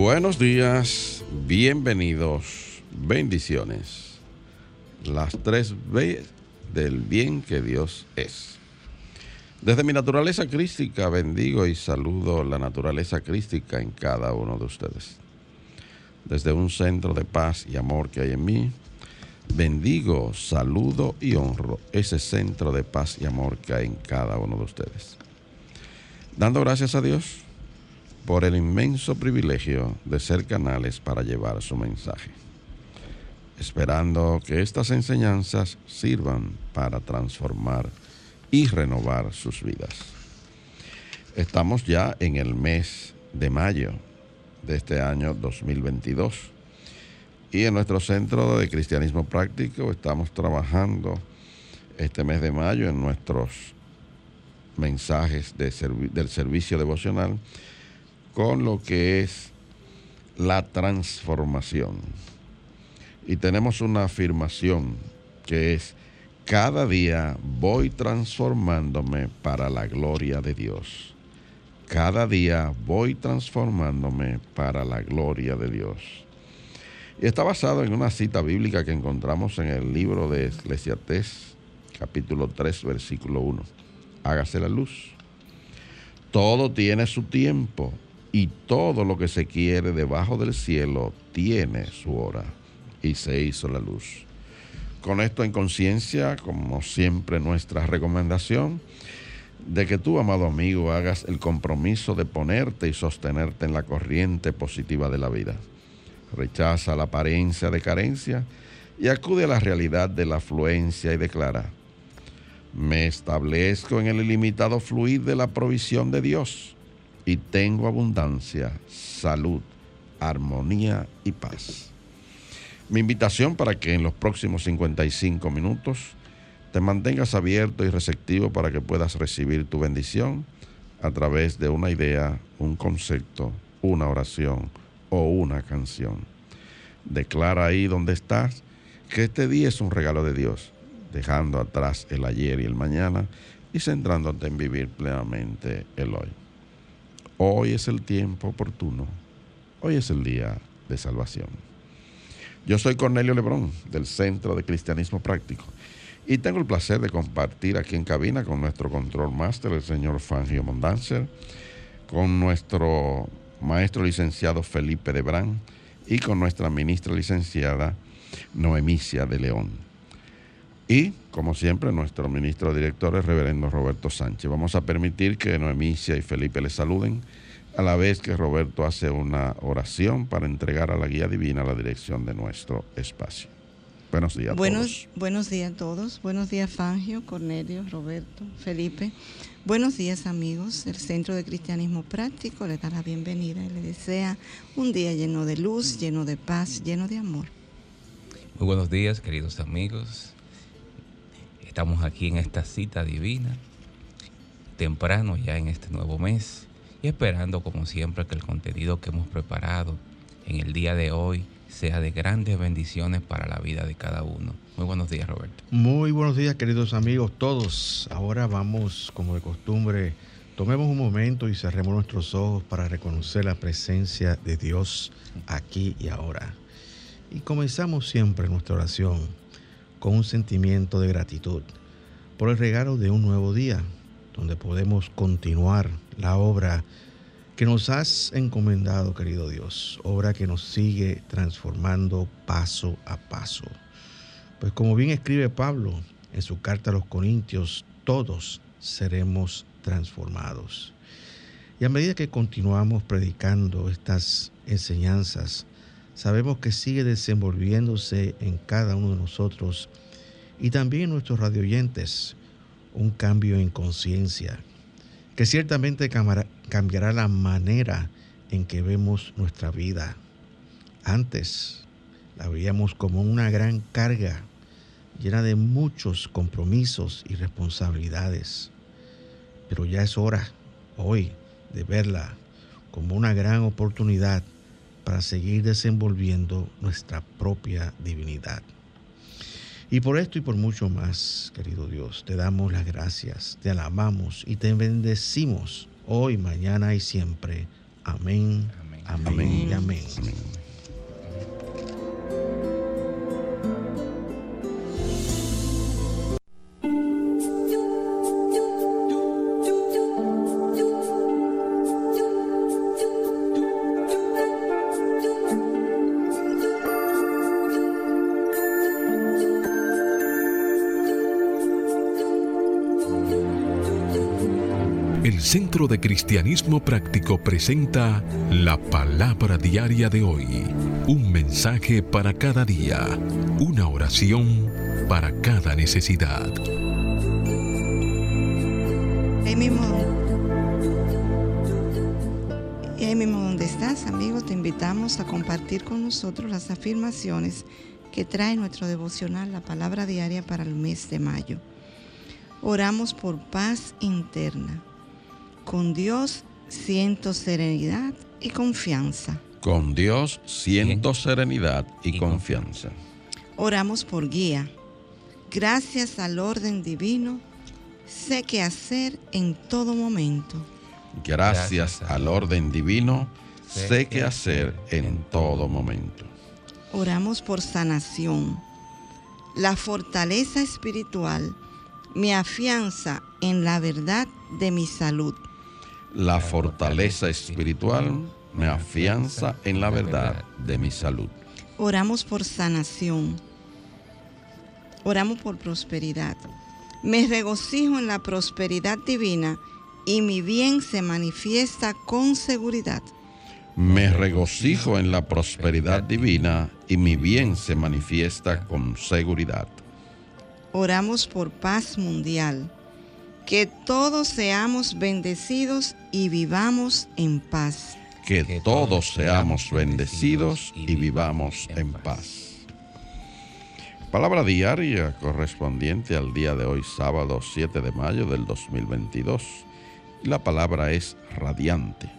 Buenos días, bienvenidos, bendiciones. Las tres B del bien que Dios es. Desde mi naturaleza crística bendigo y saludo la naturaleza crística en cada uno de ustedes. Desde un centro de paz y amor que hay en mí, bendigo, saludo y honro ese centro de paz y amor que hay en cada uno de ustedes. Dando gracias a Dios por el inmenso privilegio de ser canales para llevar su mensaje, esperando que estas enseñanzas sirvan para transformar y renovar sus vidas. Estamos ya en el mes de mayo de este año 2022 y en nuestro centro de cristianismo práctico estamos trabajando este mes de mayo en nuestros mensajes del servicio devocional con lo que es la transformación. Y tenemos una afirmación que es, cada día voy transformándome para la gloria de Dios. Cada día voy transformándome para la gloria de Dios. Y está basado en una cita bíblica que encontramos en el libro de Eclesiastés, capítulo 3, versículo 1. Hágase la luz. Todo tiene su tiempo y todo lo que se quiere debajo del cielo tiene su hora. Y se hizo la luz. Con esto en conciencia, como siempre nuestra recomendación, de que tú, amado amigo, hagas el compromiso de ponerte y sostenerte en la corriente positiva de la vida. Rechaza la apariencia de carencia y acude a la realidad de la afluencia y declara, me establezco en el ilimitado fluir de la provisión de Dios y tengo abundancia, salud, armonía y paz. Mi invitación para que en los próximos 55 minutos te mantengas abierto y receptivo para que puedas recibir tu bendición a través de una idea, un concepto, una oración o una canción. Declara ahí donde estás que este día es un regalo de Dios, dejando atrás el ayer y el mañana y centrándote en vivir plenamente el hoy. Hoy es el tiempo oportuno. Hoy es el día de salvación. Yo soy Cornelio Lebrón, del Centro de Cristianismo Práctico, y tengo el placer de compartir aquí en cabina con nuestro control máster, el señor Fangio Mondanzer, con nuestro maestro licenciado Felipe Debrán y con nuestra ministra licenciada Noemicia de León. Y, como siempre, nuestro ministro director, el reverendo Roberto Sánchez. Vamos a permitir que Noemicia y Felipe les saluden, a la vez que Roberto hace una oración para entregar a la guía divina la dirección de nuestro espacio. Buenos días a todos. Buenos días a todos. Buenos días, Fangio, Cornelio, Roberto, Felipe. Buenos días, amigos. El Centro de Cristianismo Práctico le da la bienvenida y le desea un día lleno de luz, lleno de paz, lleno de amor. Muy buenos días, queridos amigos. Estamos aquí en esta cita divina, temprano ya en este nuevo mes, y esperando como siempre que el contenido que hemos preparado en el día de hoy sea de grandes bendiciones para la vida de cada uno. Muy buenos días, Roberto. Muy buenos días, queridos amigos todos. Ahora vamos, como de costumbre, tomemos un momento y cerremos nuestros ojos para reconocer la presencia de Dios aquí y ahora. Y comenzamos siempre nuestra oración con un sentimiento de gratitud por el regalo de un nuevo día, donde podemos continuar la obra que nos has encomendado, querido Dios, obra que nos sigue transformando paso a paso. Pues como bien escribe Pablo en su carta a los Corintios, todos seremos transformados. Y a medida que continuamos predicando estas enseñanzas, sabemos que sigue desenvolviéndose en cada uno de nosotros y también en nuestros radioyentes un cambio en conciencia que ciertamente cambiará la manera en que vemos nuestra vida. Antes la veíamos como una gran carga llena de muchos compromisos y responsabilidades, pero ya es hora hoy de verla como una gran oportunidad para seguir desenvolviendo nuestra propia divinidad. Y por esto y por mucho más, querido Dios, te damos las gracias, te alabamos y te bendecimos hoy, mañana y siempre. Amén, amén, y amén. Centro de Cristianismo Práctico presenta la palabra diaria de hoy. Un mensaje para cada día. Una oración para cada necesidad. Ahí mismo, ahí mismo donde estás, amigo, te invitamos a compartir con nosotros las afirmaciones que trae nuestro devocional, la palabra diaria para el mes de mayo. Oramos por paz interna con Dios siento serenidad y confianza. Con Dios siento serenidad y, confianza. Oramos por guía. Gracias al orden divino, sé qué hacer en todo momento. Gracias al orden divino, sé qué hacer en todo momento. Oramos por sanación. La fortaleza espiritual me afianza en la verdad de mi salud la fortaleza espiritual me afianza en la verdad de mi salud. Oramos por sanación. Oramos por prosperidad. Me regocijo en la prosperidad divina y mi bien se manifiesta con seguridad. Me regocijo en la prosperidad divina y mi bien se manifiesta con seguridad. Oramos por paz mundial que todos seamos bendecidos y vivamos en paz. Que todos seamos bendecidos y vivamos en paz. Palabra diaria correspondiente al día de hoy, sábado 7 de mayo del 2022. la palabra es radiante.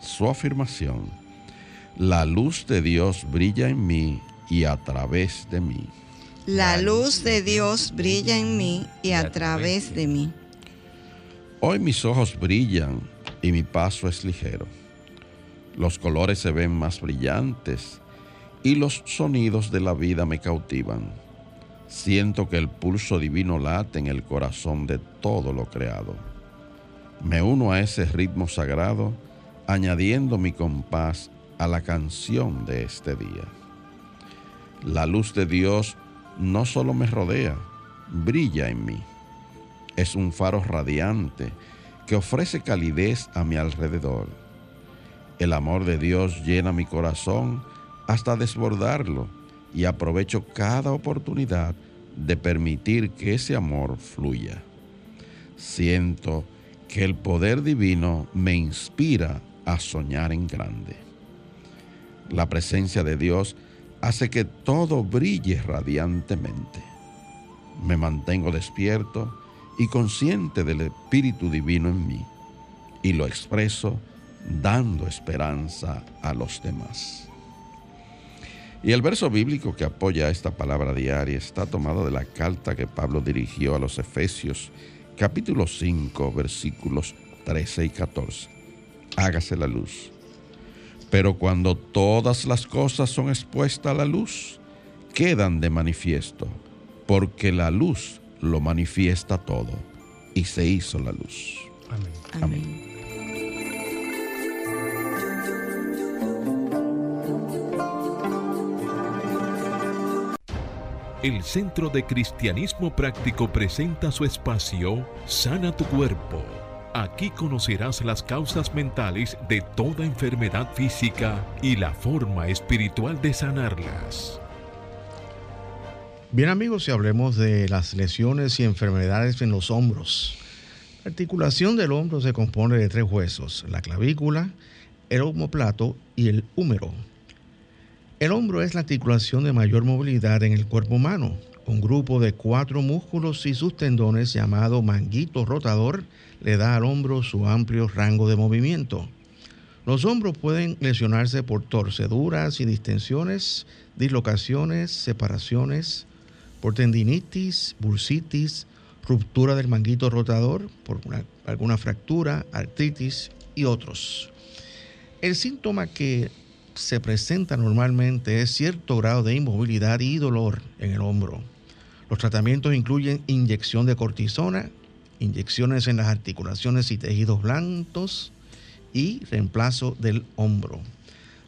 Su afirmación, la luz de Dios brilla en mí y a través de mí. La luz de Dios brilla en mí y a través de mí. Hoy mis ojos brillan y mi paso es ligero. Los colores se ven más brillantes y los sonidos de la vida me cautivan. Siento que el pulso divino late en el corazón de todo lo creado. Me uno a ese ritmo sagrado, añadiendo mi compás a la canción de este día. La luz de Dios no solo me rodea, brilla en mí es un faro radiante que ofrece calidez a mi alrededor. El amor de Dios llena mi corazón hasta desbordarlo y aprovecho cada oportunidad de permitir que ese amor fluya. Siento que el poder divino me inspira a soñar en grande. La presencia de Dios hace que todo brille radiantemente. Me mantengo despierto y consciente del Espíritu Divino en mí y lo expreso dando esperanza a los demás. Y el verso bíblico que apoya esta palabra diaria está tomado de la carta que Pablo dirigió a los Efesios, capítulo 5, versículos 13 y 14. Hágase la luz. Pero cuando todas las cosas son expuestas a la luz, quedan de manifiesto, porque la luz lo manifiesta todo y se hizo la luz. Amén. Amén. El Centro de Cristianismo Práctico presenta su espacio Sana tu Cuerpo Aquí conocerás las causas mentales de toda enfermedad física y la forma espiritual de sanarlas. Bien amigos, si hablemos de las lesiones y enfermedades en los hombros. La articulación del hombro se compone de tres huesos, la clavícula, el omoplato y el húmero. El hombro es la articulación de mayor movilidad en el cuerpo humano. Un grupo de cuatro músculos y sus tendones llamado manguito rotador le da al hombro su amplio rango de movimiento. Los hombros pueden lesionarse por torceduras y distensiones, dislocaciones, separaciones, por tendinitis, bursitis, ruptura del manguito rotador, por alguna fractura, artritis y otros. El síntoma que se presenta normalmente es cierto grado de inmovilidad y dolor en el hombro. Los tratamientos incluyen inyección de cortisona, inyecciones en las articulaciones y tejidos blancos y reemplazo del hombro.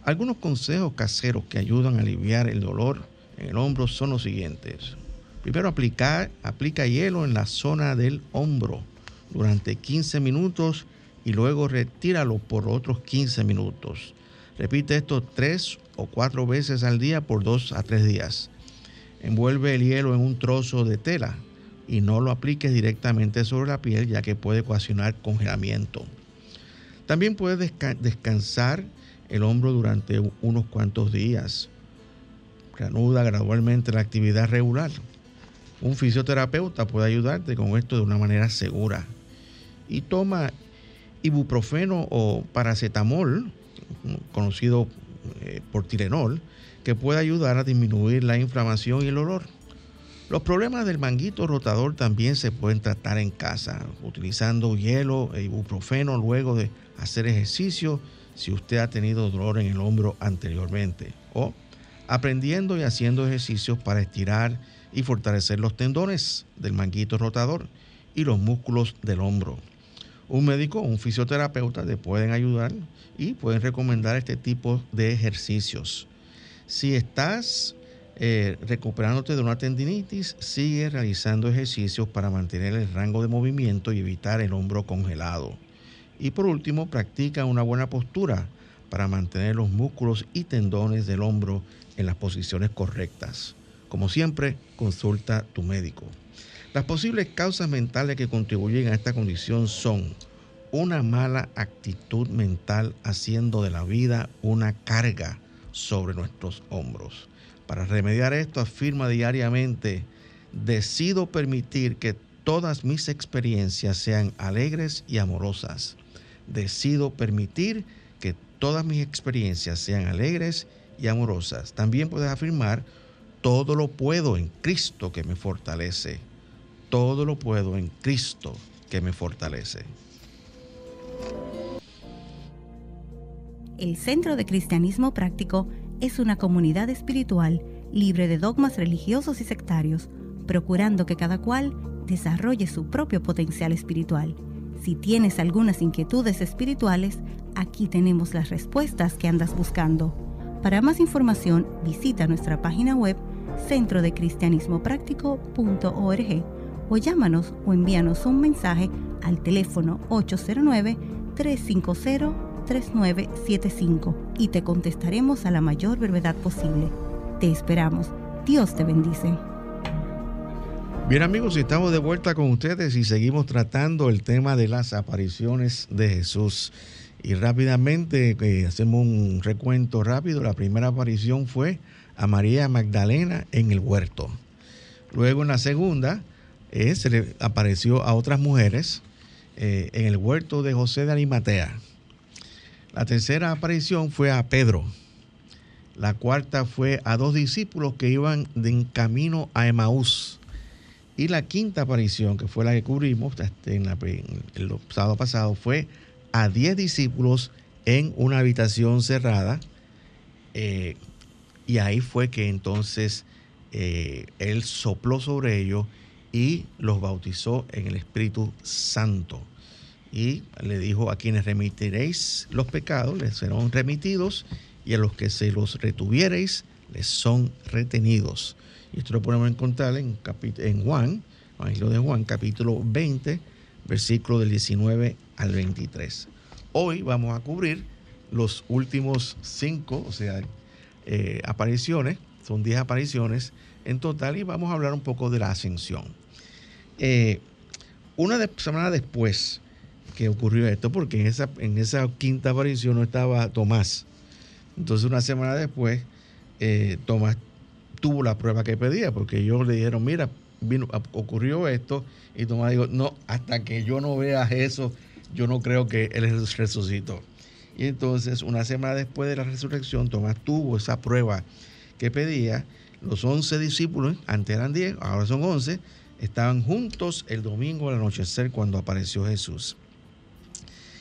Algunos consejos caseros que ayudan a aliviar el dolor en el hombro son los siguientes. Primero aplica hielo en la zona del hombro durante 15 minutos y luego retíralo por otros 15 minutos. Repite esto tres o cuatro veces al día por dos a tres días. Envuelve el hielo en un trozo de tela y no lo apliques directamente sobre la piel ya que puede ocasionar congelamiento. También puedes descansar el hombro durante unos cuantos días. Reanuda gradualmente la actividad regular. Un fisioterapeuta puede ayudarte con esto de una manera segura. Y toma ibuprofeno o paracetamol, conocido eh, por Tilenol, que puede ayudar a disminuir la inflamación y el olor. Los problemas del manguito rotador también se pueden tratar en casa, utilizando hielo e ibuprofeno luego de hacer ejercicio si usted ha tenido dolor en el hombro anteriormente, o aprendiendo y haciendo ejercicios para estirar y fortalecer los tendones del manguito rotador y los músculos del hombro. Un médico o un fisioterapeuta te pueden ayudar y pueden recomendar este tipo de ejercicios. Si estás eh, recuperándote de una tendinitis, sigue realizando ejercicios para mantener el rango de movimiento y evitar el hombro congelado. Y por último, practica una buena postura para mantener los músculos y tendones del hombro en las posiciones correctas. Como siempre, consulta tu médico. Las posibles causas mentales que contribuyen a esta condición son una mala actitud mental haciendo de la vida una carga sobre nuestros hombros. Para remediar esto, afirma diariamente, decido permitir que todas mis experiencias sean alegres y amorosas. Decido permitir que todas mis experiencias sean alegres y amorosas. También puedes afirmar, todo lo puedo en Cristo que me fortalece. Todo lo puedo en Cristo que me fortalece. El Centro de Cristianismo Práctico es una comunidad espiritual libre de dogmas religiosos y sectarios, procurando que cada cual desarrolle su propio potencial espiritual. Si tienes algunas inquietudes espirituales, aquí tenemos las respuestas que andas buscando. Para más información, visita nuestra página web centrodecristianismopráctico.org o llámanos o envíanos un mensaje al teléfono 809-350-3975 y te contestaremos a la mayor brevedad posible. Te esperamos. Dios te bendice. Bien amigos, estamos de vuelta con ustedes y seguimos tratando el tema de las apariciones de Jesús. Y rápidamente eh, hacemos un recuento rápido. La primera aparición fue a María Magdalena en el huerto. Luego en la segunda eh, se le apareció a otras mujeres eh, en el huerto de José de Arimatea. La tercera aparición fue a Pedro. La cuarta fue a dos discípulos que iban en camino a Emaús. Y la quinta aparición, que fue la que cubrimos este, el sábado pasado, fue a diez discípulos en una habitación cerrada. Eh, y ahí fue que entonces eh, él sopló sobre ellos y los bautizó en el Espíritu Santo. Y le dijo, a quienes remitiréis los pecados, les serán remitidos, y a los que se los retuviereis, les son retenidos. Y esto lo podemos encontrar en, en Juan, Evangelio de Juan, capítulo 20, versículo del 19 al 23. Hoy vamos a cubrir los últimos cinco, o sea, eh, apariciones, son 10 apariciones en total y vamos a hablar un poco de la ascensión. Eh, una semana después que ocurrió esto, porque en esa, en esa quinta aparición no estaba Tomás. Entonces una semana después, eh, Tomás tuvo la prueba que pedía, porque ellos le dijeron, mira, vino, ocurrió esto, y Tomás dijo, no, hasta que yo no vea eso, yo no creo que él resucitó. Y entonces, una semana después de la resurrección, Tomás tuvo esa prueba que pedía. Los once discípulos, antes eran diez, ahora son once, estaban juntos el domingo al anochecer cuando apareció Jesús.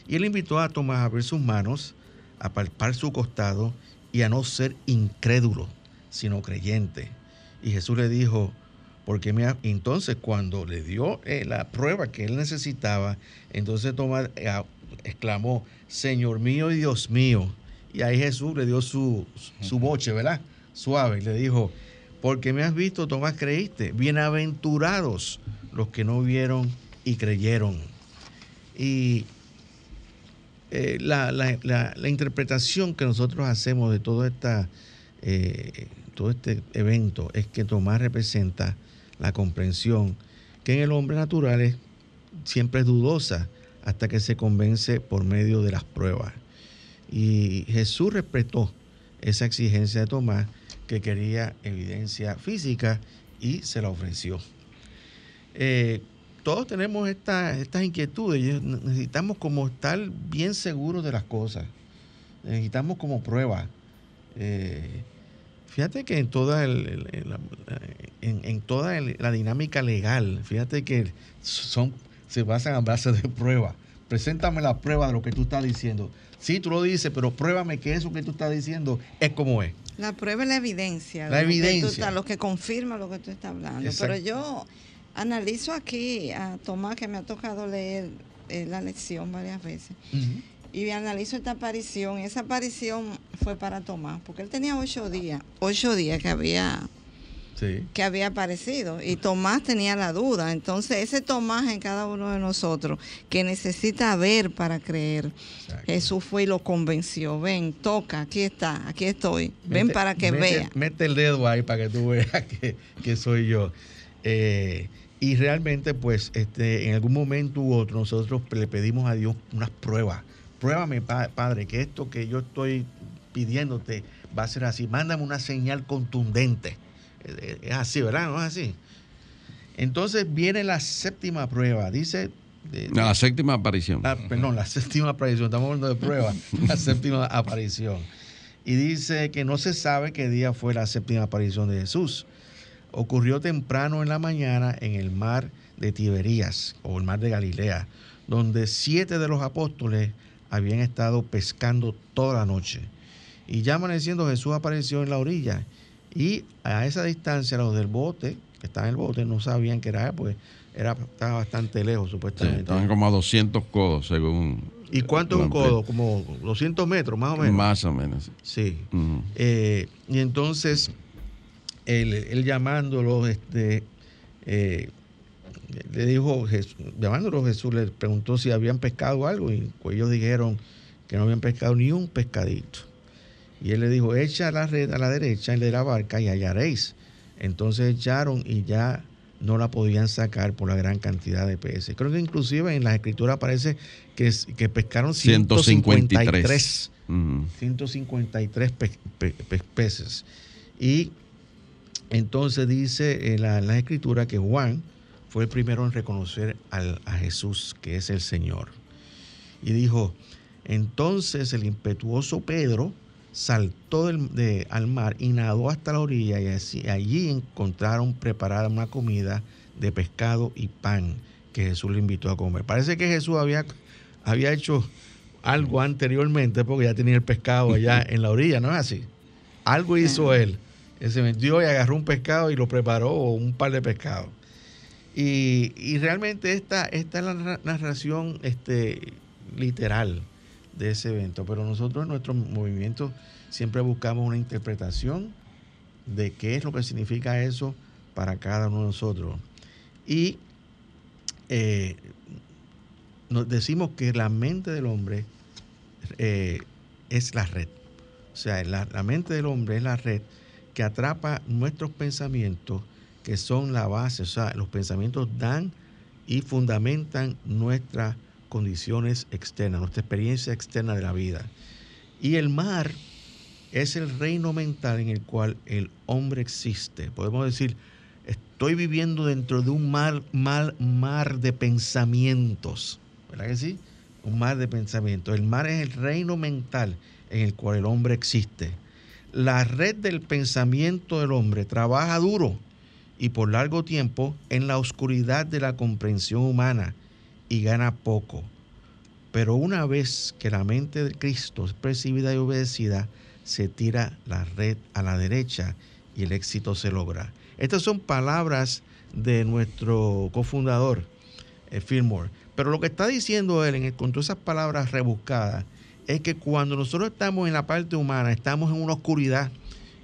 Y él invitó a Tomás a ver sus manos, a palpar su costado y a no ser incrédulo, sino creyente. Y Jesús le dijo, porque me entonces cuando le dio eh, la prueba que él necesitaba, entonces Tomás eh, exclamó, Señor mío y Dios mío. Y ahí Jesús le dio su, su boche, ¿verdad? Suave, le dijo, porque me has visto, Tomás, creíste. Bienaventurados los que no vieron y creyeron. Y eh, la, interpretación que nosotros hacemos de todo, esta, eh, todo este evento es que Tomás representa la comprensión que en el hombre natural es, siempre es dudosa hasta que se convence por medio de las pruebas. Y Jesús respetó esa exigencia de Tomás que quería evidencia física y se la ofreció. Eh, todos tenemos estas inquietudes. Necesitamos como estar bien seguros de las cosas. Necesitamos como prueba. Eh, fíjate que en toda, en, toda la dinámica legal, fíjate que son, se basan a base de prueba. Preséntame la prueba de lo que tú estás diciendo. Sí, tú lo dices, pero pruébame que eso que tú estás diciendo es como es. La prueba es la evidencia. La evidencia. lo que confirma lo que tú estás hablando. Pero yo analizo aquí a Tomás, que me ha tocado leer eh, la lección varias veces. Y analizo esta aparición. Esa aparición fue para Tomás, porque él tenía ocho días. Ocho días que había que había aparecido. Y Tomás tenía la duda. Entonces, ese Tomás en cada uno de nosotros que necesita ver para creer, Jesús fue y lo convenció. Ven, toca, aquí está, aquí estoy. Ven para que vea. Mete el dedo ahí para que tú veas que, soy yo. Eh, y realmente, pues, este, en algún momento u otro, nosotros le pedimos a Dios unas pruebas. Pruébame, Padre, que esto que yo estoy pidiéndote va a ser así. Mándame una señal contundente es así, ¿verdad? ¿No es así? Entonces viene la séptima prueba. Dice. la séptima aparición. perdón, la séptima aparición. Estamos hablando de prueba. la séptima aparición. Y dice que no se sabe qué día fue la séptima aparición de Jesús. Ocurrió temprano en la mañana en el mar de Tiberías o el mar de Galilea, donde siete de los apóstoles habían estado pescando toda la noche. Y ya amaneciendo Jesús apareció en la orilla y a esa distancia los del bote, que estaban en el bote, no sabían que era, pues era, estaba bastante lejos supuestamente. estaban como a 200 codos según... ¿Y cuánto es un codo? Como 200 metros, más o menos. Más o menos. Sí. Eh, y entonces, él, llamándolo, este, eh, le dijo, llamándolo Jesús, le preguntó si habían pescado algo y pues ellos dijeron que no habían pescado ni un pescadito. Y él le dijo, echa la red a la derecha de la barca y hallaréis. Entonces echaron y ya no la podían sacar por la gran cantidad de peces. Creo que inclusive en las escrituras aparece que, que pescaron 153, 153 peces. Y entonces dice en la, la escritura que Juan fue el primero en reconocer a Jesús, que es el Señor. Y dijo, entonces el impetuoso Pedro, saltó de, al mar y nadó hasta la orilla y allí encontraron preparada una comida de pescado y pan que Jesús le invitó a comer. Parece que Jesús había, había hecho algo anteriormente porque ya tenía el pescado allá en la orilla, ¿no es así? Algo hizo él. Él se metió y agarró un pescado y lo preparó, o un par de pescados. Y, realmente esta, esta es la narración este, literal de ese evento. Pero nosotros en nuestro movimiento siempre buscamos una interpretación de qué es lo que significa eso para cada uno de nosotros. Y eh, nos decimos que la mente del hombre eh, es la red. O sea, la, la mente del hombre es la red que atrapa nuestros pensamientos, que son la base. O sea, los pensamientos dan y fundamentan nuestras condiciones externas, nuestra experiencia externa de la vida. Y el mar es el reino mental en el cual el hombre existe. Podemos decir, estoy viviendo dentro de un mar, mar, mar de pensamientos. ¿Verdad que sí? Un mar de pensamientos. El mar es el reino mental en el cual el hombre existe. La red del pensamiento del hombre trabaja duro y por largo tiempo en la oscuridad de la comprensión humana y gana poco. Pero una vez que la mente de Cristo es percibida y obedecida, se tira la red a la derecha y el éxito se logra. Estas son palabras de nuestro cofundador, eh, Fillmore. Pero lo que está diciendo él con todas esas palabras rebuscadas es que cuando nosotros estamos en la parte humana, estamos en una oscuridad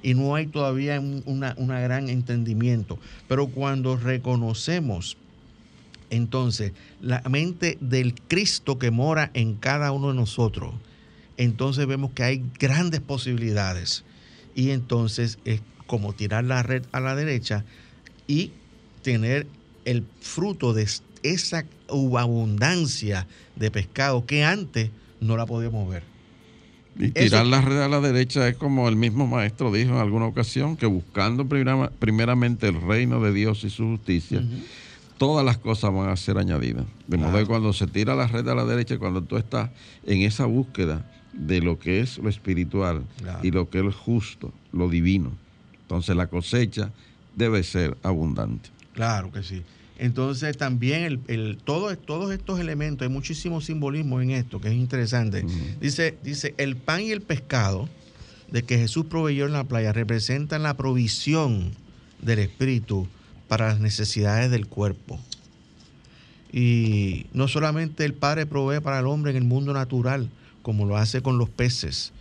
y no hay todavía un una, gran entendimiento. Pero cuando reconocemos entonces la mente del Cristo que mora en cada uno de nosotros, entonces vemos que hay grandes posibilidades. Y entonces es como tirar la red a la derecha y tener el fruto de esa abundancia de pescado que antes no la podíamos ver. Y tirar la red a la derecha es como el mismo maestro dijo en alguna ocasión, que buscando primeramente el reino de Dios y su justicia, todas las cosas van a ser añadidas. De modo que cuando se tira la red a la derecha, cuando tú estás en esa búsqueda de lo que es lo espiritual y lo que es justo, lo divino, entonces la cosecha debe ser abundante. Claro que sí. Entonces también el, todo, todos estos elementos, hay muchísimo simbolismo en esto, que es interesante. dice, dice, el pan y el pescado de que Jesús proveyó en la playa representan la provisión del Espíritu para las necesidades del cuerpo. Y no solamente el Padre provee para el hombre en el mundo natural, como lo hace con los peces,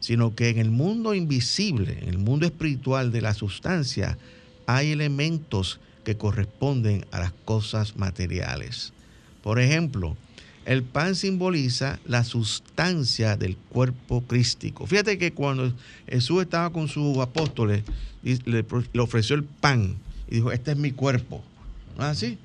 sino que en el mundo invisible, en el mundo espiritual de la sustancia, hay elementos que corresponden a las cosas materiales. Por ejemplo, el pan simboliza la sustancia del cuerpo crístico. Fíjate que cuando Jesús estaba con sus apóstoles, le, ofreció el pan y dijo, este es mi cuerpo. ¿No es así?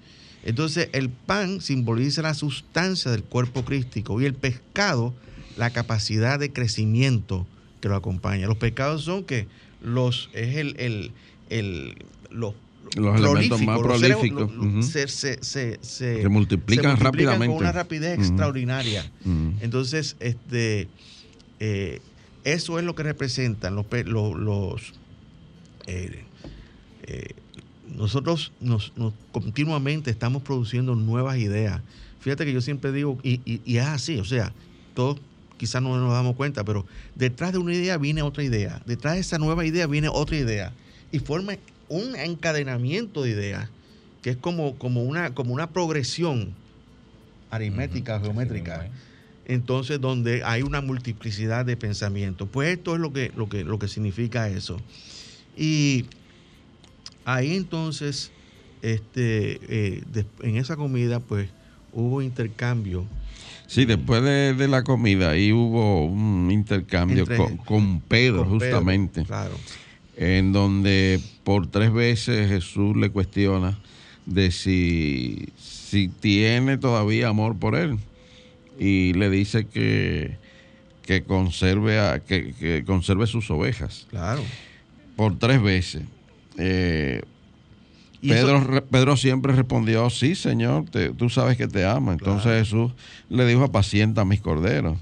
Entonces el pan simboliza la sustancia del cuerpo crístico y el pescado la capacidad de crecimiento que lo acompaña. Los pescados son que los es el, el, los los elementos más prolíficos. se, multiplican, rápidamente con una rapidez extraordinaria. Entonces, este eh, eso es lo que representan los, los, eh, eh, nosotros nos, continuamente estamos produciendo nuevas ideas. Fíjate que yo siempre digo, y, y es así, o sea, todos quizás no nos damos cuenta, pero detrás de una idea viene otra idea, detrás de esa nueva idea viene otra idea, y forma un encadenamiento de ideas, que es como, como, una, como una progresión aritmética, geométrica. Entonces, donde hay una multiplicidad de pensamientos. Pues esto es lo que, lo que, lo que significa eso. Y ahí entonces, este, eh, en esa comida, pues hubo intercambio. Sí, después de, la comida ahí hubo un intercambio con, Pedro, justamente. claro en donde por tres veces Jesús le cuestiona de si, si tiene todavía amor por él y le dice que, que conserve a, que, conserve sus ovejas. Claro. Por tres veces. Eh, Pedro, Pedro siempre respondió, sí, Señor, tú sabes que te ama. Entonces Jesús le dijo, apacienta mis corderos.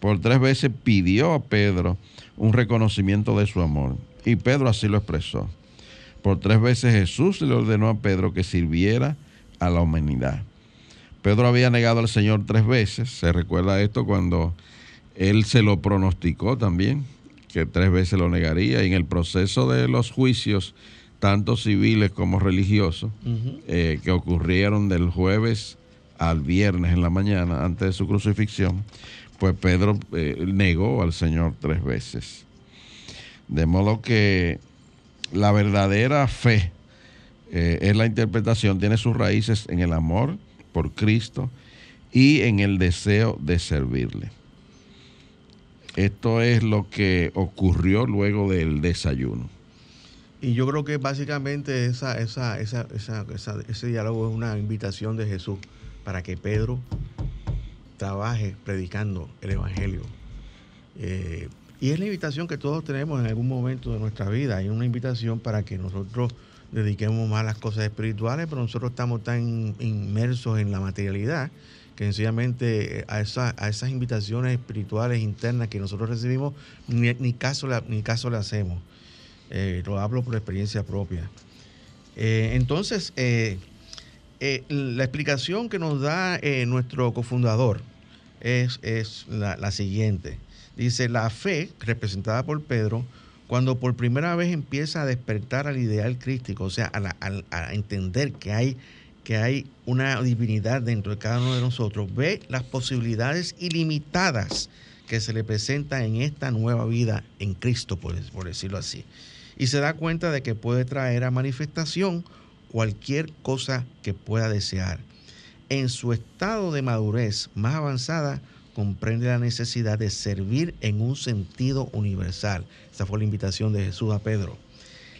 Por tres veces pidió a Pedro un reconocimiento de su amor. Y Pedro así lo expresó. Por tres veces Jesús le ordenó a Pedro que sirviera a la humanidad. Pedro había negado al Señor tres veces. Se recuerda esto cuando él se lo pronosticó también, que tres veces lo negaría. Y en el proceso de los juicios, tanto civiles como religiosos, eh, que ocurrieron del jueves al viernes en la mañana, antes de su crucifixión, pues Pedro eh, negó al Señor tres veces. De modo que la verdadera fe eh, es la interpretación, tiene sus raíces en el amor por Cristo y en el deseo de servirle. Esto es lo que ocurrió luego del desayuno. Y yo creo que básicamente esa, esa, esa, ese diálogo es una invitación de Jesús para que Pedro trabaje predicando el Evangelio. Eh, y es la invitación que todos tenemos en algún momento de nuestra vida. Hay una invitación para que nosotros dediquemos más las cosas espirituales, pero nosotros estamos tan inmersos en la materialidad que sencillamente eh, a, esas invitaciones espirituales internas que nosotros recibimos, ni, caso, ni caso le hacemos. Eh, lo hablo por experiencia propia. Eh, entonces, la explicación que nos da nuestro cofundador es la, siguiente. Dice, la fe, representada por Pedro, cuando por primera vez empieza a despertar al ideal crístico, o sea, a entender que hay que hay una divinidad dentro de cada uno de nosotros, ve las posibilidades ilimitadas que se le presentan en esta nueva vida en Cristo, por, decirlo así. Y se da cuenta de que puede traer a manifestación cualquier cosa que pueda desear. En su estado de madurez más avanzada, comprende la necesidad de servir en un sentido universal. Esa fue la invitación de Jesús a Pedro.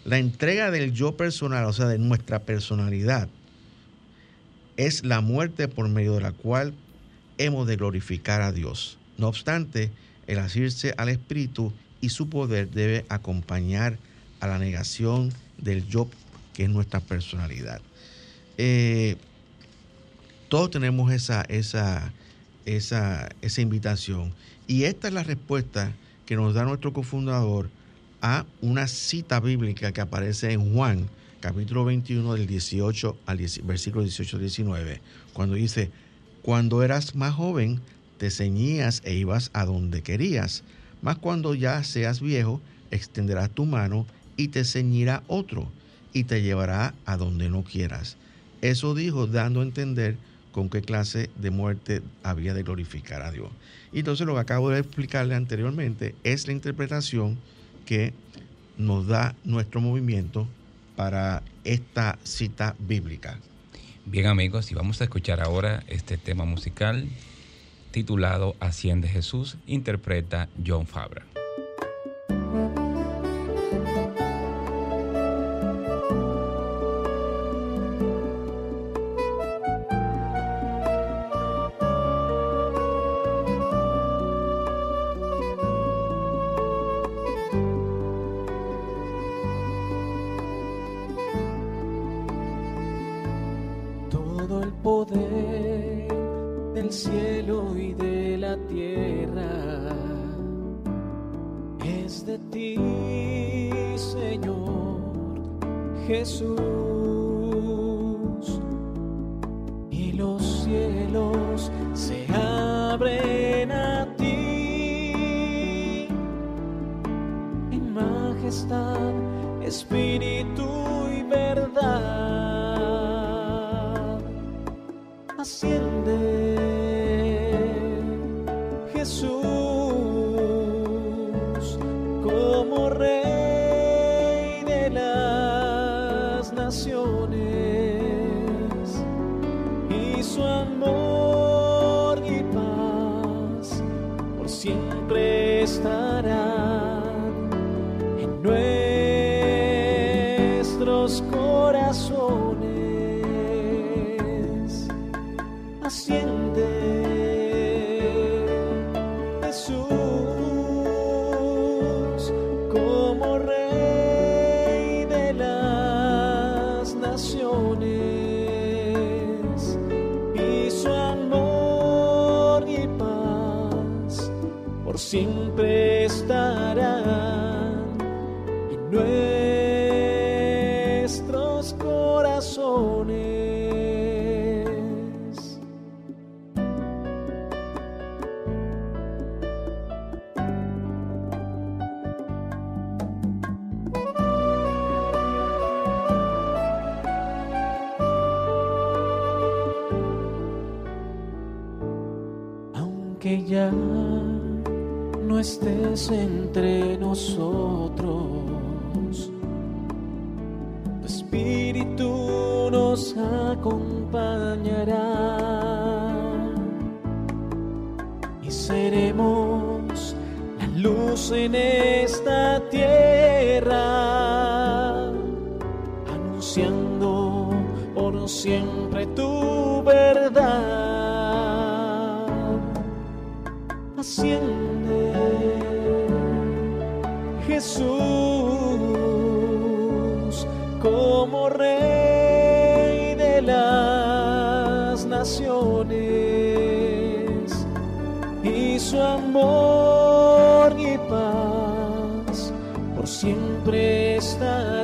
La entrega del yo personal, o sea, de nuestra personalidad, es la muerte por medio de la cual hemos de glorificar a Dios. No obstante, el asirse al Espíritu y su poder debe acompañar a la negación del yo, que es nuestra personalidad. Eh, todos tenemos esa, esa, esa, esa invitación. Y esta es la respuesta que nos da nuestro cofundador a una cita bíblica que aparece en Juan capítulo 21 del 18 al versículo 18 19, cuando dice, cuando eras más joven, te ceñías e ibas a donde querías, mas cuando ya seas viejo, extenderás tu mano y te ceñirá otro y te llevará a donde no quieras. Eso dijo dando a entender con qué clase de muerte había de glorificar a Dios. Y entonces lo que acabo de explicarle anteriormente es la interpretación que nos da nuestro movimiento para esta cita bíblica. Bien amigos, y vamos a escuchar ahora este tema musical titulado Asciende Jesús, interpreta John Fabra. Entre en esta tierra, anunciando por siempre tu verdad. Asciende, Jesús, como Rey de las naciones, y su amor siempre estarán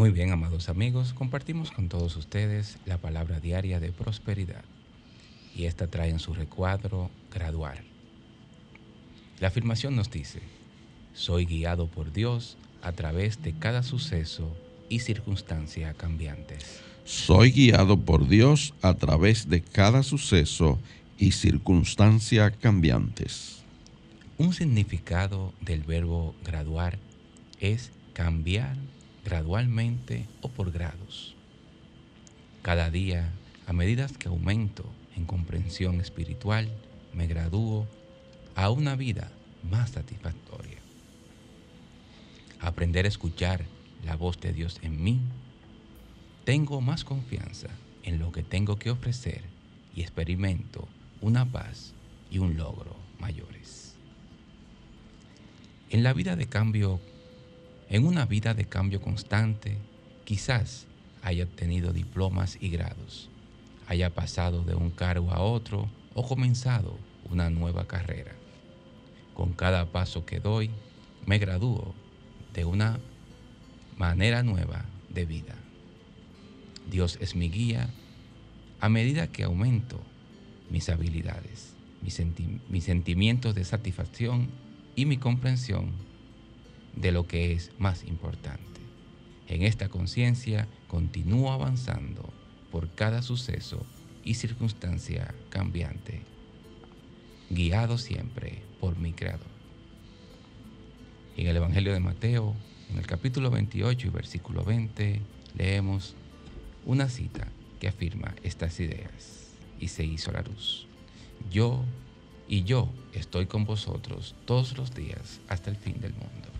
Muy bien, amados amigos, compartimos con todos ustedes la palabra diaria de prosperidad y esta trae en su recuadro graduar. La afirmación nos dice, soy guiado por Dios a través de cada suceso y circunstancia cambiantes. Soy guiado por Dios a través de cada suceso y circunstancia cambiantes. Un significado del verbo graduar es cambiar gradualmente o por grados. Cada día, a medida que aumento en comprensión espiritual, me gradúo a una vida más satisfactoria. Aprender a escuchar la voz de Dios en mí, tengo más confianza en lo que tengo que ofrecer y experimento una paz y un logro mayores. En la vida de cambio en una vida de cambio constante, quizás haya obtenido diplomas y grados, haya pasado de un cargo a otro o comenzado una nueva carrera. Con cada paso que doy, me gradúo de una manera nueva de vida. Dios es mi guía a medida que aumento mis habilidades, mis, senti mis sentimientos de satisfacción y mi comprensión de lo que es más importante. En esta conciencia continúo avanzando por cada suceso y circunstancia cambiante, guiado siempre por mi Creador. En el Evangelio de Mateo, en el capítulo 28 y versículo 20, leemos una cita que afirma estas ideas. Y se hizo la luz. Yo y yo estoy con vosotros todos los días hasta el fin del mundo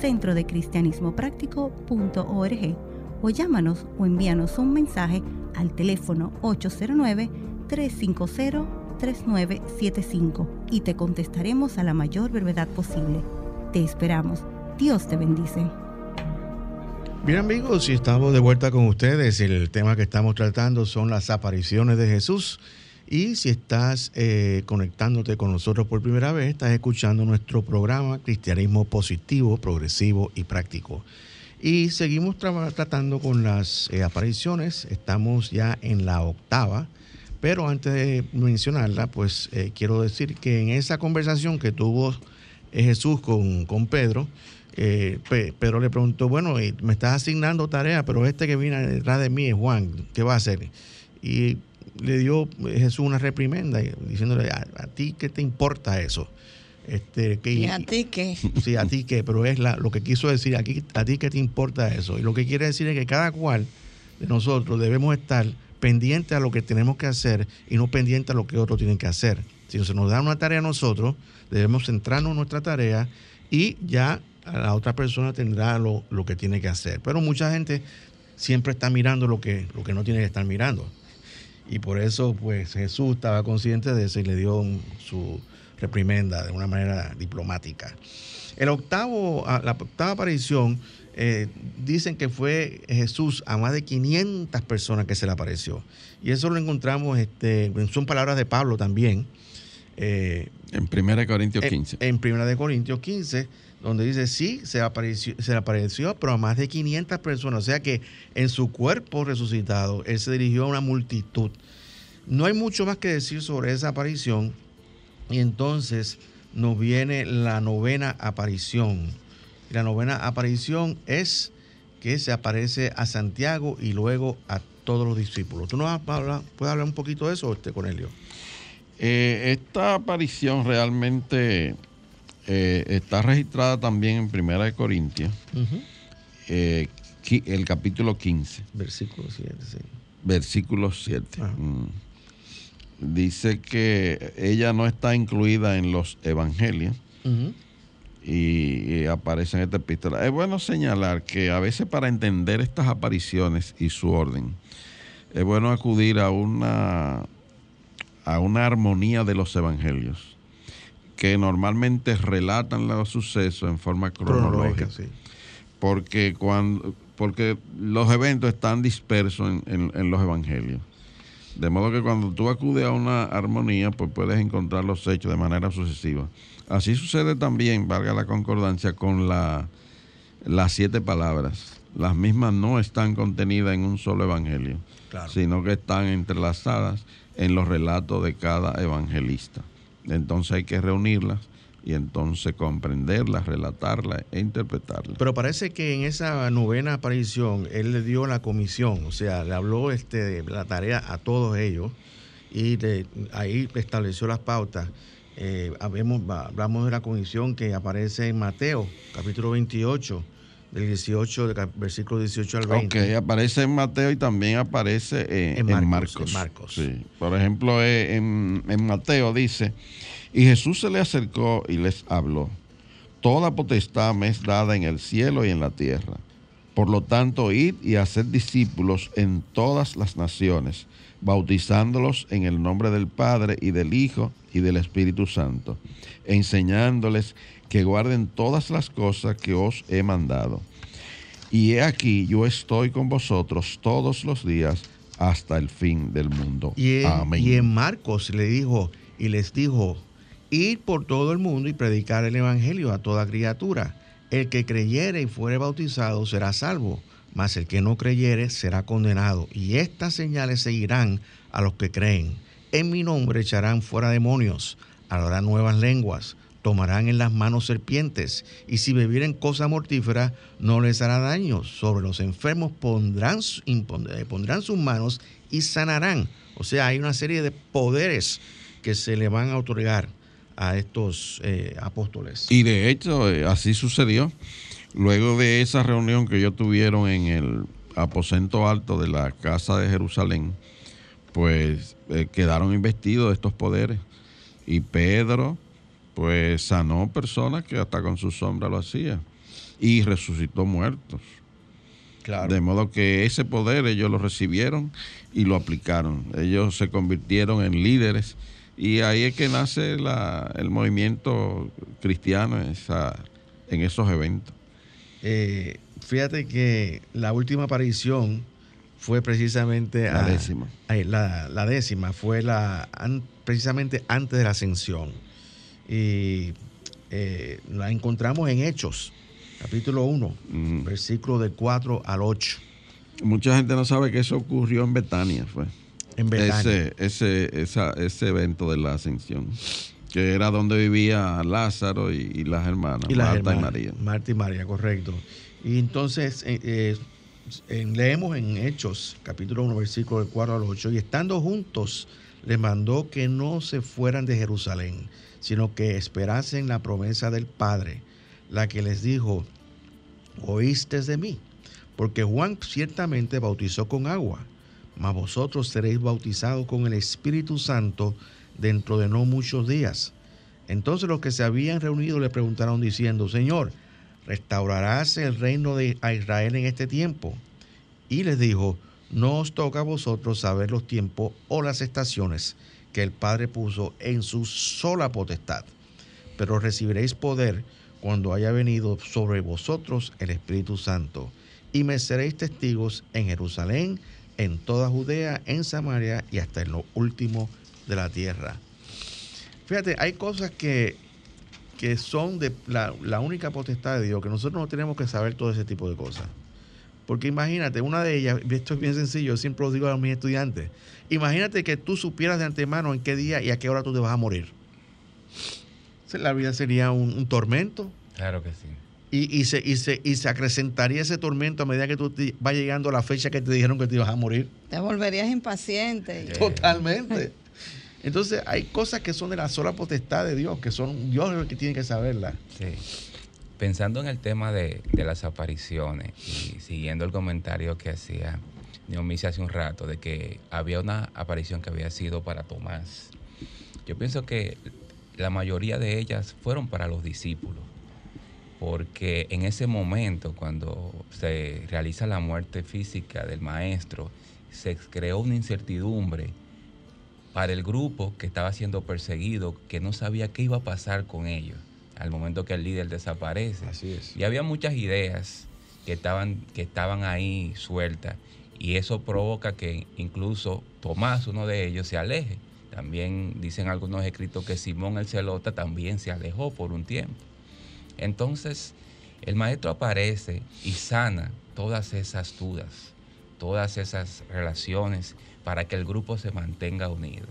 centrodecristianismopráctico.org o llámanos o envíanos un mensaje al teléfono 809-350-3975 y te contestaremos a la mayor brevedad posible. Te esperamos. Dios te bendice. Bien amigos, y estamos de vuelta con ustedes. El tema que estamos tratando son las apariciones de Jesús. Y si estás eh, conectándote con nosotros por primera vez, estás escuchando nuestro programa Cristianismo Positivo, Progresivo y Práctico. Y seguimos tratando con las eh, apariciones. Estamos ya en la octava. Pero antes de mencionarla, pues eh, quiero decir que en esa conversación que tuvo Jesús con, con Pedro, Pedro le preguntó, bueno, me estás asignando tarea, pero este que viene detrás de mí es Juan, ¿qué va a hacer? Y le dio Jesús una reprimenda diciéndole, a, ti qué te importa eso? Este, ¿Y a ti qué? Sí, a ti qué, pero es la, lo que quiso decir aquí, a ti qué te importa eso. Y lo que quiere decir es que cada cual de nosotros debemos estar pendiente a lo que tenemos que hacer y no pendiente a lo que otros tienen que hacer. Si se nos da una tarea a nosotros, debemos centrarnos en nuestra tarea y ya la otra persona tendrá lo, que tiene que hacer. Pero mucha gente siempre está mirando lo que, lo que no tiene que estar mirando. Y por eso, pues Jesús estaba consciente de eso y le dio su reprimenda de una manera diplomática. El octavo, la octava aparición, eh, dicen que fue Jesús a más de 500 personas que se le apareció. Y eso lo encontramos, este, son palabras de Pablo también. Eh, en 1 Corintios 15. En, en 1 Corintios 15 donde dice, sí, se apareció, se apareció, pero a más de 500 personas. O sea que en su cuerpo resucitado, él se dirigió a una multitud. No hay mucho más que decir sobre esa aparición. Y entonces nos viene la novena aparición. La novena aparición es que se aparece a Santiago y luego a todos los discípulos. ¿Tú nos puedes hablar un poquito de eso, este Cornelio? Eh, esta aparición realmente eh, está registrada también en Primera de Corintios, eh, el capítulo 15. Versículo 7, Versículo 7. Mm. Dice que ella no está incluida en los evangelios. y, aparece en esta epístola. Es bueno señalar que a veces para entender estas apariciones y su orden, es bueno acudir a una, a una armonía de los evangelios que normalmente relatan los sucesos en forma cronológica. Porque cuando porque los eventos están dispersos en, los evangelios. De modo que cuando tú acudes a una armonía, pues puedes encontrar los hechos de manera sucesiva. Así sucede también, valga la concordancia, con la, las siete palabras. Las mismas no están contenidas en un solo evangelio, sino que están entrelazadas en los relatos de cada evangelista. Entonces hay que reunirlas y entonces comprenderlas, relatarlas e interpretarlas. Pero parece que en esa novena aparición él le dio la comisión, o sea, le habló este, de la tarea a todos ellos y ahí estableció las pautas. Eh, hablamos de la comisión que aparece en Mateo, capítulo 28 del 18, versículo 18 al 20. Ok, aparece en Mateo y también aparece en, Marcos. Sí. Por ejemplo, eh, en, en, Mateo dice, y Jesús se le acercó y les habló, toda potestad me es dada en el cielo y en la tierra. Por lo tanto, id y haced discípulos en todas las naciones, bautizándolos en el nombre del Padre y del Hijo y del Espíritu Santo, enseñándoles que guarden todas las cosas que os he mandado. Y he aquí, yo estoy con vosotros todos los días hasta el fin del mundo. Y en, Y en Marcos le dijo, y les dijo, ir por todo el mundo y predicar el Evangelio a toda criatura. El que creyere y fuere bautizado será salvo, mas el que no creyere será condenado. Y estas señales seguirán a los que creen. En mi nombre echarán fuera demonios, hablarán nuevas lenguas tomarán en las manos serpientes, y si bebieren cosa mortífera, no les hará daño. Sobre los enfermos pondrán, eh, pondrán sus manos y sanarán. O sea, hay una serie de poderes que se le van a otorgar a estos eh, apóstoles. Y de hecho, eh, así sucedió. Luego de esa reunión que ellos tuvieron en el aposento alto de la casa de Jerusalén, pues quedaron investidos estos poderes. Y Pedro, pues sanó personas que hasta con su sombra lo hacía y resucitó muertos. Claro. De modo que ese poder ellos lo recibieron y lo aplicaron. Ellos se convirtieron en líderes y ahí es que nace el movimiento cristiano en, esa, en esos eventos. Eh, fíjate que la última aparición fue precisamente La a- décima. la, la décima fue la an- precisamente antes de la ascensión. Y eh, la encontramos en Hechos, capítulo 1, Ujú. versículo del 4 al 8, Mucha gente no sabe que eso ocurrió en Betania, fue. en Betania. Ese, ese, esa- ese evento de la ascensión, que era donde vivía Lázaro y, y las hermanas, y las Marta y María. Marta y María, correcto. Y entonces eh, eh, leemos en Hechos, capítulo 1, versículo del 4 al 8, y estando juntos, les mandó que no se fueran de Jerusalén, sino que esperasen la promesa del Padre, la que les dijo, oíste de mí, porque Juan ciertamente bautizó con agua, mas vosotros seréis bautizados con el Espíritu Santo dentro de no muchos días. Entonces los que se habían reunido le preguntaron diciendo, Señor, ¿restaurarás el reino de Israel en este tiempo? Y les dijo, no os toca a vosotros saber los tiempos o las estaciones que el Padre puso en su sola potestad, pero recibiréis poder cuando haya venido sobre vosotros el Espíritu Santo, y me seréis testigos en Jerusalén, en toda Judea, en Samaria y hasta en lo último de la tierra. Fíjate, hay cosas que, que son de la, la única potestad de Dios, que nosotros no tenemos que saber todo ese tipo de cosas. Porque imagínate, una de ellas, esto es bien sencillo, yo siempre lo digo a mis estudiantes, imagínate que tú supieras de antemano en qué día y a qué hora tú te vas a morir. La vida sería un, un tormento Claro que sí. y, y se, y, se, y se acrecentaría ese tormento a medida que tú te- vas llegando a la fecha que te dijeron que te ibas a morir. Te volverías impaciente. Totalmente. Entonces hay cosas que son de la sola potestad de Dios, que son Dios el que tiene que saberlas. Sí. Pensando en el tema de, las apariciones y siguiendo el comentario que hacía Neomice hace un rato de que había una aparición que había sido para Tomás, yo pienso que la mayoría de ellas fueron para los discípulos, porque en ese momento, cuando se realiza la muerte física del maestro, se creó una incertidumbre para el grupo que estaba siendo perseguido, que no sabía qué iba a pasar con ellos al momento que el líder desaparece. Así es. Y había muchas ideas que estaban, que estaban ahí sueltas y eso provoca que incluso Tomás, uno de ellos, se aleje. También dicen algunos escritos que Simón el Celota también se alejó por un tiempo. Entonces, el maestro aparece y sana todas esas dudas, todas esas relaciones para que el grupo se mantenga unido.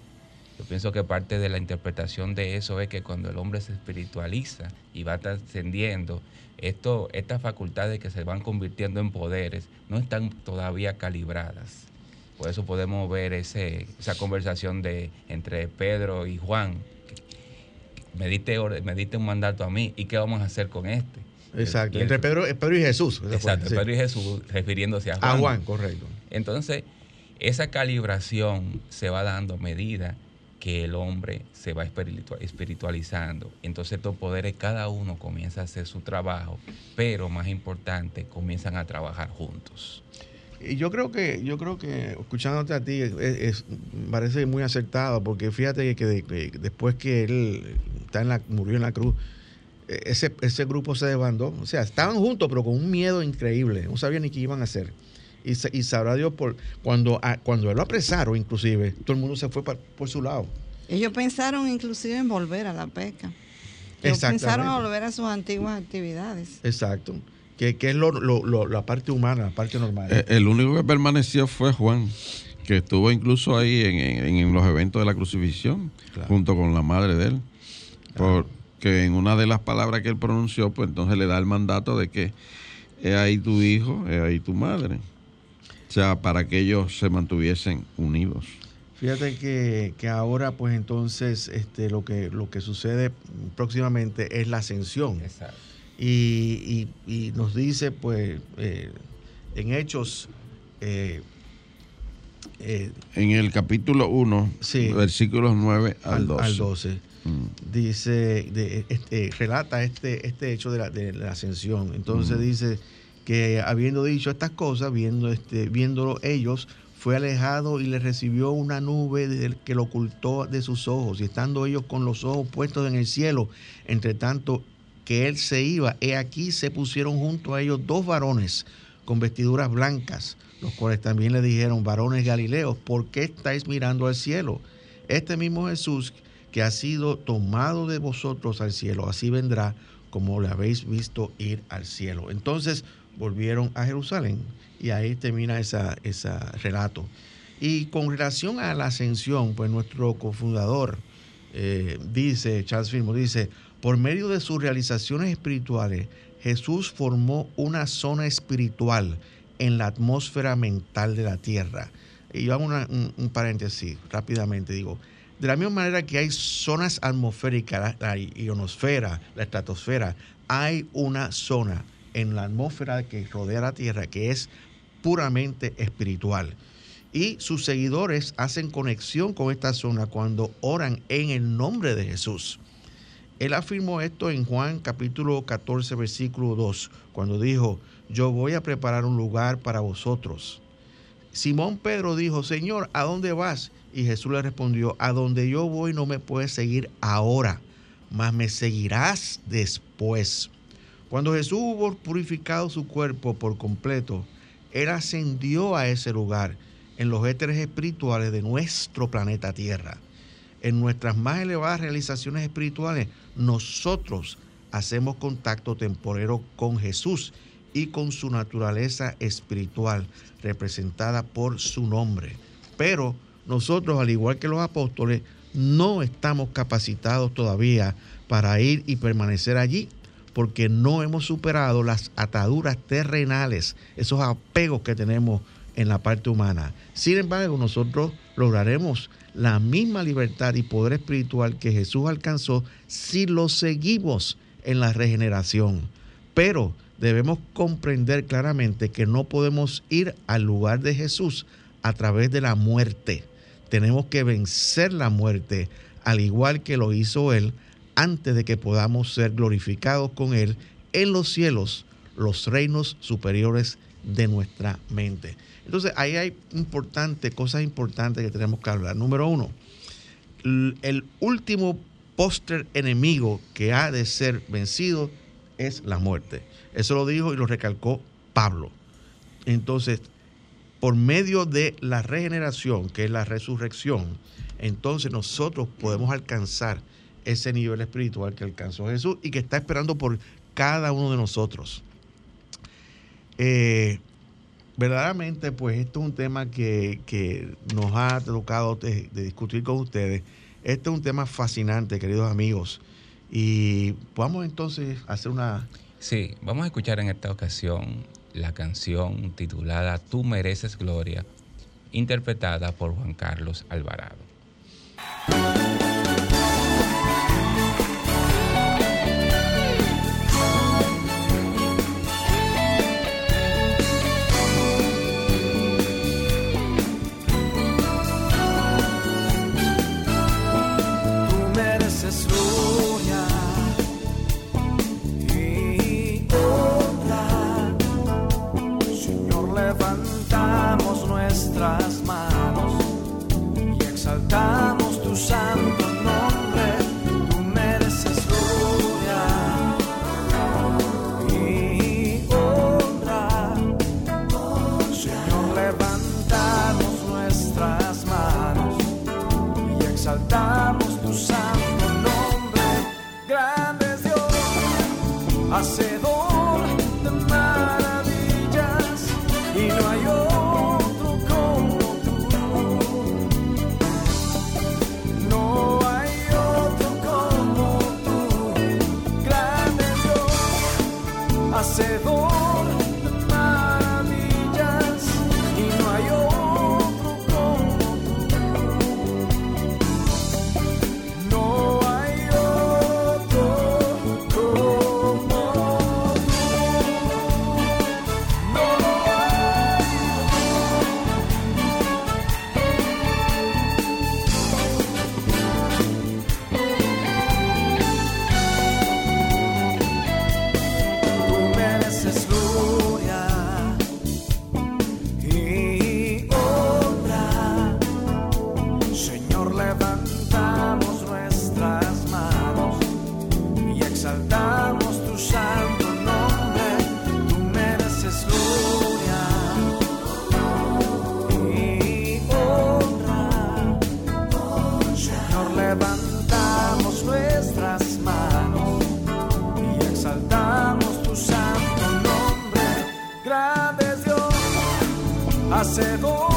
Yo pienso que parte de la interpretación de eso es que cuando el hombre se espiritualiza y va trascendiendo, esto, estas facultades que se van convirtiendo en poderes no están todavía calibradas. Por eso podemos ver ese, esa conversación de, entre Pedro y Juan. Me diste, me diste un mandato a mí, ¿y qué vamos a hacer con este? Exacto. El- Entre Pedro, Pedro y Jesús. Exacto, sí. Pedro y Jesús refiriéndose a Juan. A Juan, correcto. Entonces, esa calibración se va dando a medida que el hombre se va espiritua- espiritualizando. Entonces estos poderes, cada uno comienza a hacer su trabajo, pero más importante, comienzan a trabajar juntos. Y yo creo que, yo creo que escuchándote a ti parece muy acertado, porque fíjate que, que después que él está en la, murió en la cruz, eh, ese, ese grupo se desbandó. O sea, estaban juntos, pero con un miedo increíble. No sabían ni qué iban a hacer. Y, y sabrá Dios por cuando, a- cuando él lo apresaron, inclusive, todo el mundo se fue por su lado. Ellos pensaron inclusive en volver a la pesca. Ellos pensaron a volver a sus antiguas actividades. Exacto. Que, que es lo, lo- lo- la parte humana, la parte normal. Eh, El único que permaneció fue Juan, que estuvo incluso ahí en, en- en los eventos de la crucifixión, Claro. junto con la madre de él. Porque en una de las palabras que él pronunció, pues entonces le da el mandato de que es ahí tu hijo, es ahí tu madre. O sea, para que ellos se mantuviesen unidos. Fíjate que, que ahora, pues entonces, este, lo que lo que sucede próximamente es la ascensión. Exacto. Y, y- y nos dice, pues, eh, en Hechos, eh, eh, En el capítulo 1, Sí. versículos 9 al, al, 12. al 12, Mm. dice, de, este, relata este, este hecho de la, de la ascensión. Entonces Ujú. dice que habiendo dicho estas cosas, viendo este, viéndolo ellos, fue alejado y le recibió una nube que lo ocultó de sus ojos. Y estando ellos con los ojos puestos en el cielo, entre tanto que él se iba, he aquí se pusieron junto a ellos dos varones con vestiduras blancas, los cuales también le dijeron, varones galileos, ¿por qué estáis mirando al cielo? Este mismo Jesús que ha sido tomado de vosotros al cielo, así vendrá como le habéis visto ir al cielo. Entonces volvieron a Jerusalén y ahí termina ese relato. Y con relación a la ascensión, pues nuestro cofundador eh, dice, Charles Firmo, dice, por medio de sus realizaciones espirituales, Jesús formó una zona espiritual en la atmósfera mental de la tierra. Y yo hago un, paréntesis rápidamente, digo, de la misma manera que hay zonas atmosféricas, la ionosfera, la estratosfera, hay una zona en la atmósfera que rodea la Tierra que es puramente espiritual. Y sus seguidores hacen conexión con esta zona cuando oran en el nombre de Jesús. Él afirmó esto en Juan capítulo 14, versículo 2, cuando dijo, yo voy a preparar un lugar para vosotros. Simón Pedro dijo, Señor, ¿a dónde vas? Y Jesús le respondió, a donde yo voy no me puedes seguir ahora, mas me seguirás después. Cuando Jesús hubo purificado su cuerpo por completo, Él ascendió a ese lugar en los éteres espirituales de nuestro planeta Tierra. En nuestras más elevadas realizaciones espirituales, nosotros hacemos contacto temporero con Jesús y con su naturaleza espiritual, representada por su nombre. Pero nosotros, al igual que los apóstoles, no estamos capacitados todavía para ir y permanecer allí, porque no hemos superado las ataduras terrenales, esos apegos que tenemos en la parte humana. Sin embargo, nosotros lograremos la misma libertad y poder espiritual que Jesús alcanzó si lo seguimos en la regeneración. Pero debemos comprender claramente que no podemos ir al lugar de Jesús a través de la muerte. Tenemos que vencer la muerte, al igual que lo hizo Él, antes de que podamos ser glorificados con Él en los cielos, los reinos superiores de nuestra mente. Entonces, ahí hay importante, cosas importantes que tenemos que hablar. Número uno, el último póster enemigo que ha de ser vencido es la muerte. Eso lo dijo y lo recalcó Pablo. Entonces, por medio de la regeneración, que es la resurrección, entonces nosotros podemos alcanzar ese nivel espiritual que alcanzó Jesús y que está esperando por cada uno de nosotros. Eh, verdaderamente, pues esto es un tema que, nos ha tocado de, discutir con ustedes. Este es un tema fascinante, queridos amigos. Y vamos entonces a hacer una... Sí, vamos a escuchar en esta ocasión la canción titulada Tú mereces gloria, interpretada por Juan Carlos Alvarado. Levantamos nuestras manos y exaltamos tu santo nombre. Grande es Dios, hacedor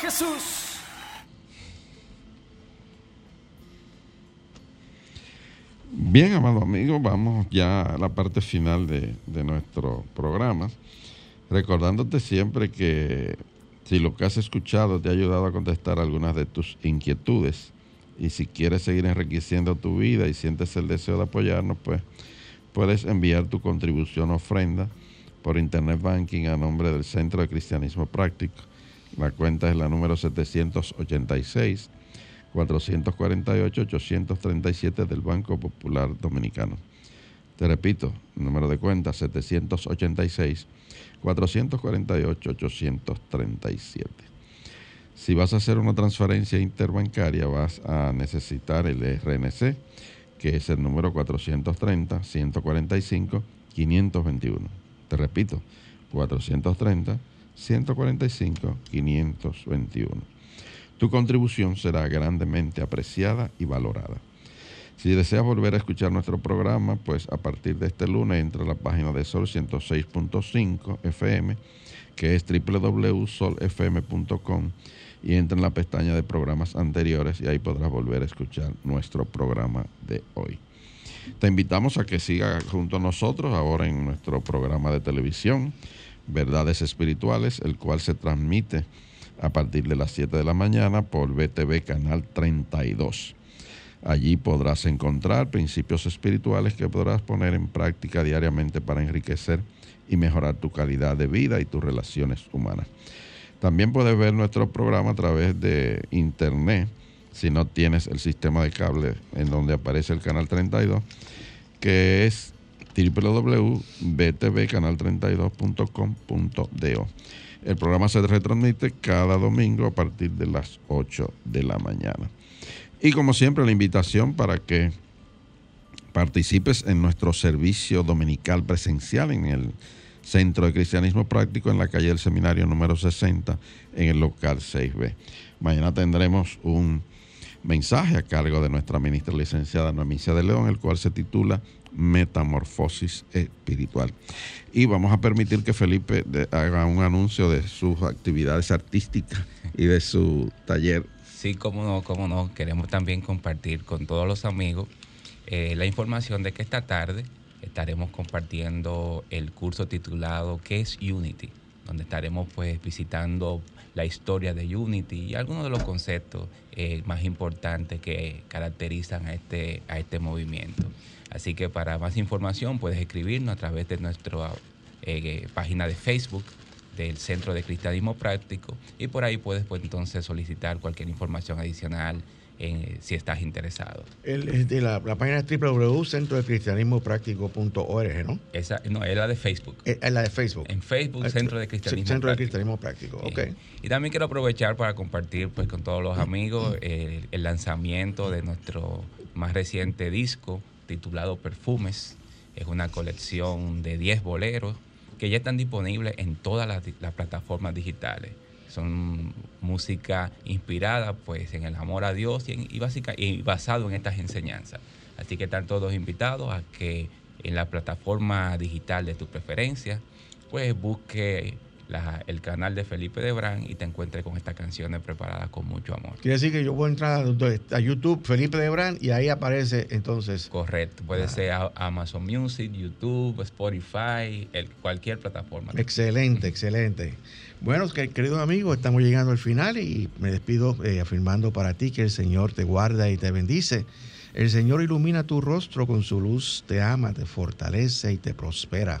Jesús. Bien, amado amigo, vamos ya a la parte final de, de nuestro programa. Recordándote siempre que si lo que has escuchado te ha ayudado a contestar algunas de tus inquietudes y si quieres seguir enriqueciendo tu vida y sientes el deseo de apoyarnos, pues puedes enviar tu contribución o ofrenda por Internet Banking a nombre del Centro de Cristianismo Práctico. La cuenta es la número 786 448-837 del Banco Popular Dominicano. Te repito, número de cuenta 786-448-837. Si vas a hacer una transferencia interbancaria, vas a necesitar el RNC, que es el número 430-145-521. Te repito, 430-145-521. Tu contribución será grandemente apreciada y valorada. Si deseas volver a escuchar nuestro programa, pues a partir de este lunes entra a la página de Sol 106.5 FM, que es www.solfm.com, y entra en la pestaña de programas anteriores y ahí podrás volver a escuchar nuestro programa de hoy. Te invitamos a que siga junto a nosotros ahora en nuestro programa de televisión, Verdades Espirituales, el cual se transmite a partir de las 7 de la mañana por BTV Canal 32. Allí podrás encontrar principios espirituales que podrás poner en práctica diariamente para enriquecer y mejorar tu calidad de vida y tus relaciones humanas. También puedes ver nuestro programa a través de internet si no tienes el sistema de cable en donde aparece el canal 32, que es www.btvcanal32.com.do. El programa se retransmite cada domingo a partir de las 8 de la mañana. Y como siempre, la invitación para que participes en nuestro servicio dominical presencial en el Centro de Cristianismo Práctico en la calle del Seminario número 60 en el local 6B. Mañana tendremos un mensaje a cargo de nuestra ministra licenciada Noemicia de León, el cual se titula Metamorfosis Espiritual. Y vamos a permitir que Felipe haga un anuncio de sus actividades artísticas y de su taller. Sí, cómo no, cómo no. Queremos también compartir con todos los amigos eh, la información de que esta tarde estaremos compartiendo el curso titulado ¿Qué es Unity? Donde estaremos pues visitando la historia de Unity y algunos de los conceptos eh, más importantes que caracterizan a este, a este movimiento. Así que para más información puedes escribirnos a través de nuestro eh, página de Facebook del Centro de Cristianismo Práctico y por ahí puedes pues entonces solicitar cualquier información adicional eh, si estás interesado. El, de la, la página es www.centrodecristianismopráctico.org, ¿no? Esa, no, es la de Facebook. Es, es la de Facebook. En Facebook, Eh, Centro de Cristianismo Centro de. Cristianismo Práctico, ok. Y también quiero aprovechar para compartir pues, con todos los amigos el, el lanzamiento de nuestro más reciente disco titulado Perfumes. Es una colección de 10 boleros que ya están disponibles en todas las, plataformas digitales. Son música inspirada pues en el amor a Dios y, en- y basado en estas enseñanzas. Así que están todos invitados a que en la plataforma digital de tu preferencia pues busque la- el canal de Felipe Debrán y te encuentres con estas canciones preparadas con mucho amor. Quiere decir que yo puedo entrar a, a YouTube, Felipe Debrán, y ahí aparece entonces. Correcto, puede Ah. ser a- Amazon Music, YouTube, Spotify, el- cualquier plataforma. Excelente, excelente. Bueno, que- queridos amigos, estamos llegando al final y me despido eh, afirmando para ti que el Señor te guarda y te bendice. El Señor ilumina tu rostro con su luz, te ama, te fortalece y te prospera.